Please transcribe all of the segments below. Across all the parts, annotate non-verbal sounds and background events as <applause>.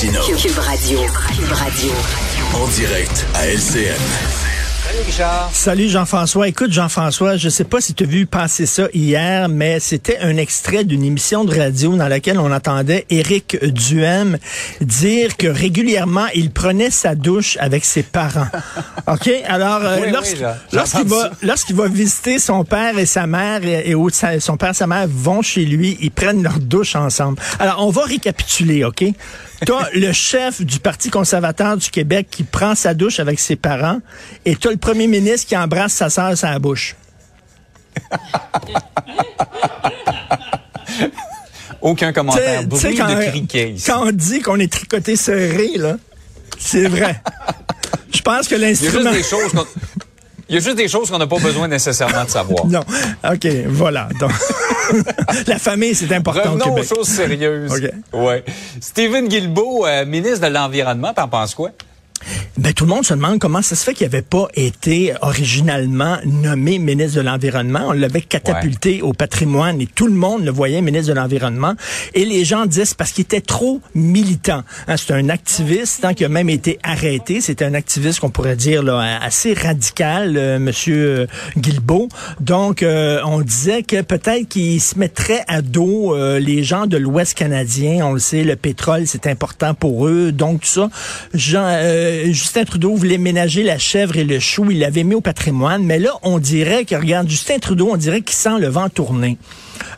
Martino. Cube Radio. Cube Radio. En direct à LCN. Salut Richard. Salut Jean-François. Écoute Jean-François, je sais pas si tu as vu passer ça hier, mais c'était un extrait d'une émission de radio dans laquelle on entendait Éric Duhem dire que régulièrement il prenait sa douche avec ses parents. <laughs> OK? Alors, euh, Oui, oui, lorsqu'- j'ai- j'ai lorsqu'il va, visiter son père et sa mère, et, et où sa- son père et sa mère vont chez lui, ils prennent leur douche ensemble. Alors, on va récapituler, OK? T'as le chef du Parti conservateur du Québec qui prend sa douche avec ses parents, et t'as le premier ministre qui embrasse sa sœur sur la bouche. Aucun commentaire. Tu sais- tu sais, Bruit de criquet ici. quand on dit qu'on est tricoté serré, là, c'est vrai. Je pense que l'instrument... Il y a juste des choses qu'on n'a pas besoin nécessairement de savoir. Non. OK, voilà. Donc, la famille, c'est important au Revenons aux Québec. choses sérieuses. <laughs> OK. Ouais. Stephen Guilbeault, euh, ministre de l'Environnement, t'en penses quoi? Ben, tout le monde se demande comment ça se fait qu'il n'avait pas été originalement nommé ministre de l'Environnement. On l'avait catapulté au patrimoine et tout le monde le voyait ministre de l'Environnement. Et les gens disent parce qu'il était trop militant. Hein, c'est un activiste hein, qui a même été arrêté. C'était un activiste qu'on pourrait dire là, assez radical, euh, Monsieur Guilbeault. Donc, euh, on disait que peut-être qu'il se mettrait à dos euh, les gens de l'Ouest canadien. On le sait, le pétrole, c'est important pour eux. Donc, tout ça. Jean, euh, Justin Trudeau voulait ménager la chèvre et le chou. Il l'avait mis au patrimoine. Mais là, on dirait que, regarde, Justin Trudeau, on dirait qu'il sent le vent tourner.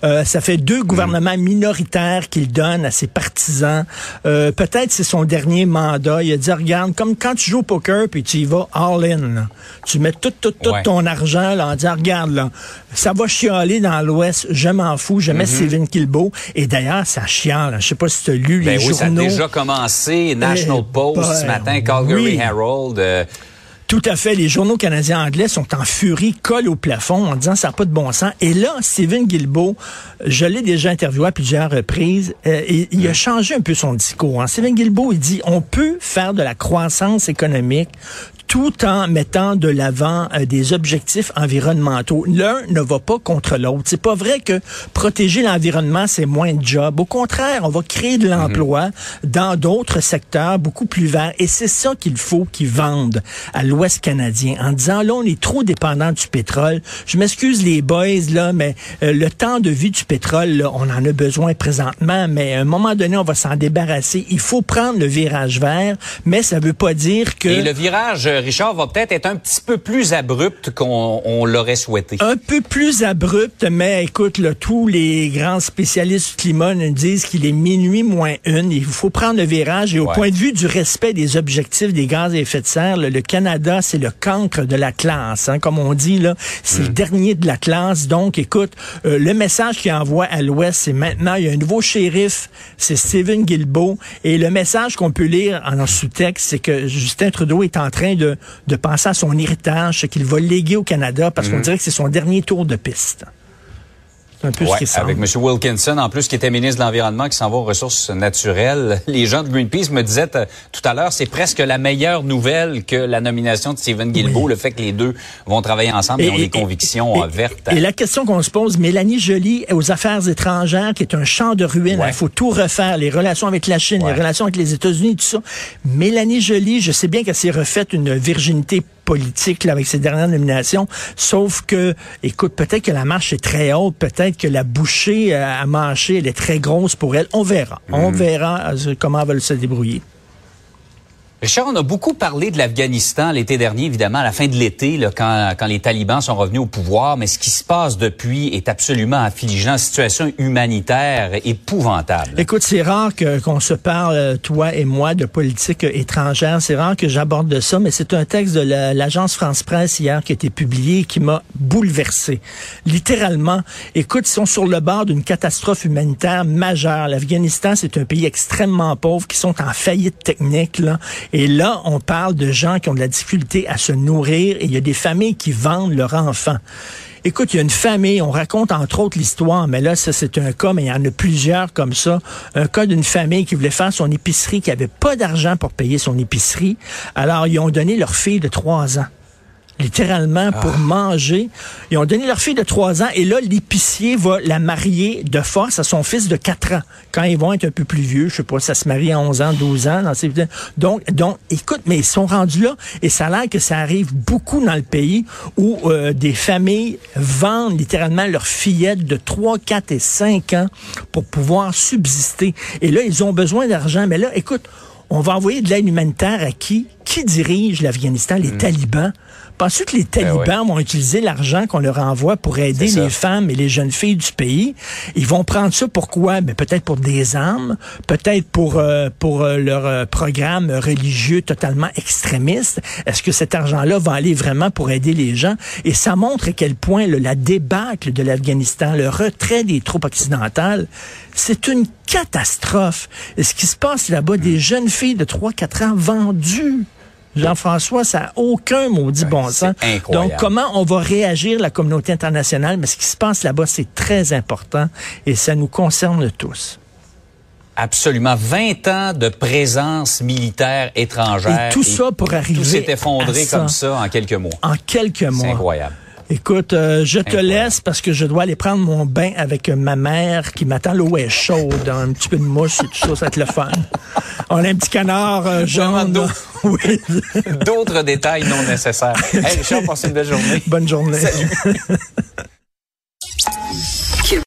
Euh, ça fait deux gouvernements minoritaires qu'il donne à ses partisans. Euh, Peut-être c'est son dernier mandat. Il a dit, regarde, comme quand tu joues au poker puis tu y vas all-in. là. Tu mets tout, tout, tout Ouais. ton argent là, en disant, regarde, là, ça va chialer dans l'Ouest. Je m'en fous. Je mets Stephen Kilbeault. Et d'ailleurs, ça chiale. Je sais pas si tu as lu. Ben les oui, ça a journaux. déjà commencé. National Eh, Post ben, ce matin, Calgary oui. Herald. euh, Tout à fait. Les journaux canadiens anglais sont en furie, collent au plafond en disant ça n'a pas de bon sens. Et là, Stephen Guilbeault, je l'ai déjà interviewé à plusieurs reprises, euh, et il a changé un peu son discours. hein. Stephen Guilbeault, il dit on peut faire de la croissance économique tout en mettant de l'avant euh, des objectifs environnementaux. L'un ne va pas contre l'autre. C'est pas vrai que protéger l'environnement, c'est moins de job. Au contraire, on va créer de l'emploi dans d'autres secteurs beaucoup plus verts. Et c'est ça qu'il faut qu'ils vendent à l'Ouest canadien en disant, là, on est trop dépendant du pétrole. Je m'excuse les boys, là, mais euh, le temps de vie du pétrole, là, on en a besoin présentement, mais à un moment donné, on va s'en débarrasser. Il faut prendre le virage vert, mais ça veut pas dire que... Et le virage, Richard, va peut-être être un petit peu plus abrupt qu'on on l'aurait souhaité. un peu plus abrupt, mais écoute, là, tous les grands spécialistes du climat nous disent qu'il est minuit moins une. Il faut prendre le virage. Et au Ouais. point de vue du respect des objectifs des gaz à effet de serre, là, le Canada, c'est le cancre de la classe. hein. comme on dit, là, c'est le dernier de la classe. Donc, écoute, euh, le message qu'il envoie à l'Ouest, c'est maintenant, il y a un nouveau shérif, c'est Stephen Guilbeault. Et le message qu'on peut lire en sous-texte, c'est que Justin Trudeau est en train de, de penser à son héritage, ce qu'il va léguer au Canada, parce qu'on dirait que c'est son dernier tour de piste. C'est un peu ce Ouais, qui semble. avec M. Wilkinson, en plus, qui était ministre de l'Environnement, qui s'en va aux ressources naturelles. Les gens de Greenpeace me disaient euh, tout à l'heure, c'est presque la meilleure nouvelle que la nomination de Stephen Guilbeault, le fait que les deux vont travailler ensemble et, ont des convictions euh, vertes. Et la question qu'on se pose, Mélanie Joly aux affaires étrangères, qui est un champ de ruines, il Ouais. faut tout refaire, les relations avec la Chine, Ouais. les relations avec les États-Unis, tout ça. Mélanie Joly, je sais bien qu'elle s'est refaite une virginité politique là, avec ses dernières nominations, sauf que, écoute, peut-être que la marche est très haute, peut-être que la bouchée euh, à manger, elle est très grosse pour elle. On verra. On verra euh, comment elle va se débrouiller. Richard, on a beaucoup parlé de l'Afghanistan l'été dernier, évidemment, à la fin de l'été, quand, quand les talibans sont revenus au pouvoir, mais ce qui se passe depuis est absolument affligeant, situation humanitaire épouvantable. Écoute, c'est rare que- qu'on se parle, euh, toi et moi, de politique étrangère. C'est rare que j'aborde de ça, mais c'est un texte de la- l'agence France-Presse hier qui a été publié et qui m'a bouleversé. Littéralement, écoute, ils sont sur le bord d'une catastrophe humanitaire majeure. L'Afghanistan, c'est un pays extrêmement pauvre qui sont en faillite technique, là. Et là, on parle de gens qui ont de la difficulté à se nourrir et il y a des familles qui vendent leurs enfants. Écoute, il y a une famille, on raconte entre autres l'histoire, mais là, ça c'est un cas, mais il y en a plusieurs comme ça. Un cas d'une famille qui voulait faire son épicerie, qui avait pas d'argent pour payer son épicerie. Alors, ils ont donné leur fille de trois ans. Littéralement, pour Ah. manger. Ils ont donné leur fille de 3 ans et là, l'épicier va la marier de force à son fils de 4 ans. Quand ils vont être un peu plus vieux, je sais pas, ça se marie à 11 ans, 12 ans. Dans ces... Donc, donc, écoute, mais ils sont rendus là et ça a l'air que ça arrive beaucoup dans le pays où euh, des familles vendent littéralement leurs fillettes de 3, 4 et 5 ans pour pouvoir subsister. Et là, ils ont besoin d'argent. Mais là, écoute, on va envoyer de l'aide humanitaire à qui? Qui dirige l'Afghanistan? Les talibans? Penses-tu que les talibans Ben ouais. vont utiliser l'argent qu'on leur envoie pour aider les femmes et les jeunes filles du pays? Ils vont prendre ça pour quoi? Ben, peut-être pour des armes, peut-être pour, euh, pour euh, leur euh, programme religieux totalement extrémiste. Est-ce que cet argent-là va aller vraiment pour aider les gens? Et ça montre à quel point là, la débâcle de l'Afghanistan, le retrait des troupes occidentales, c'est une catastrophe. Et ce qui se passe là-bas, des jeunes filles de 3-4 ans vendues. Jean-François, ça n'a aucun maudit bon c'est sens. incroyable. Donc, comment on va réagir, la communauté internationale? Mais ce qui se passe là-bas, c'est très important et ça nous concerne tous. Absolument. 20 ans de présence militaire étrangère. Et tout ça pour arriver Tout s'est effondré à ça. comme ça en quelques mois. En quelques mois. C'est incroyable. Écoute, euh, je te Incroyable. laisse parce que je dois aller prendre mon bain avec ma mère qui m'attend. L'eau est chaude, hein, un petit peu de mousse et tout ça, ça va être le fun. On a un petit canard euh, jaune. <laughs> Oui. D'autres détails non nécessaires. Hey, Richard, passe une belle journée. Bonne journée. Salut. <laughs>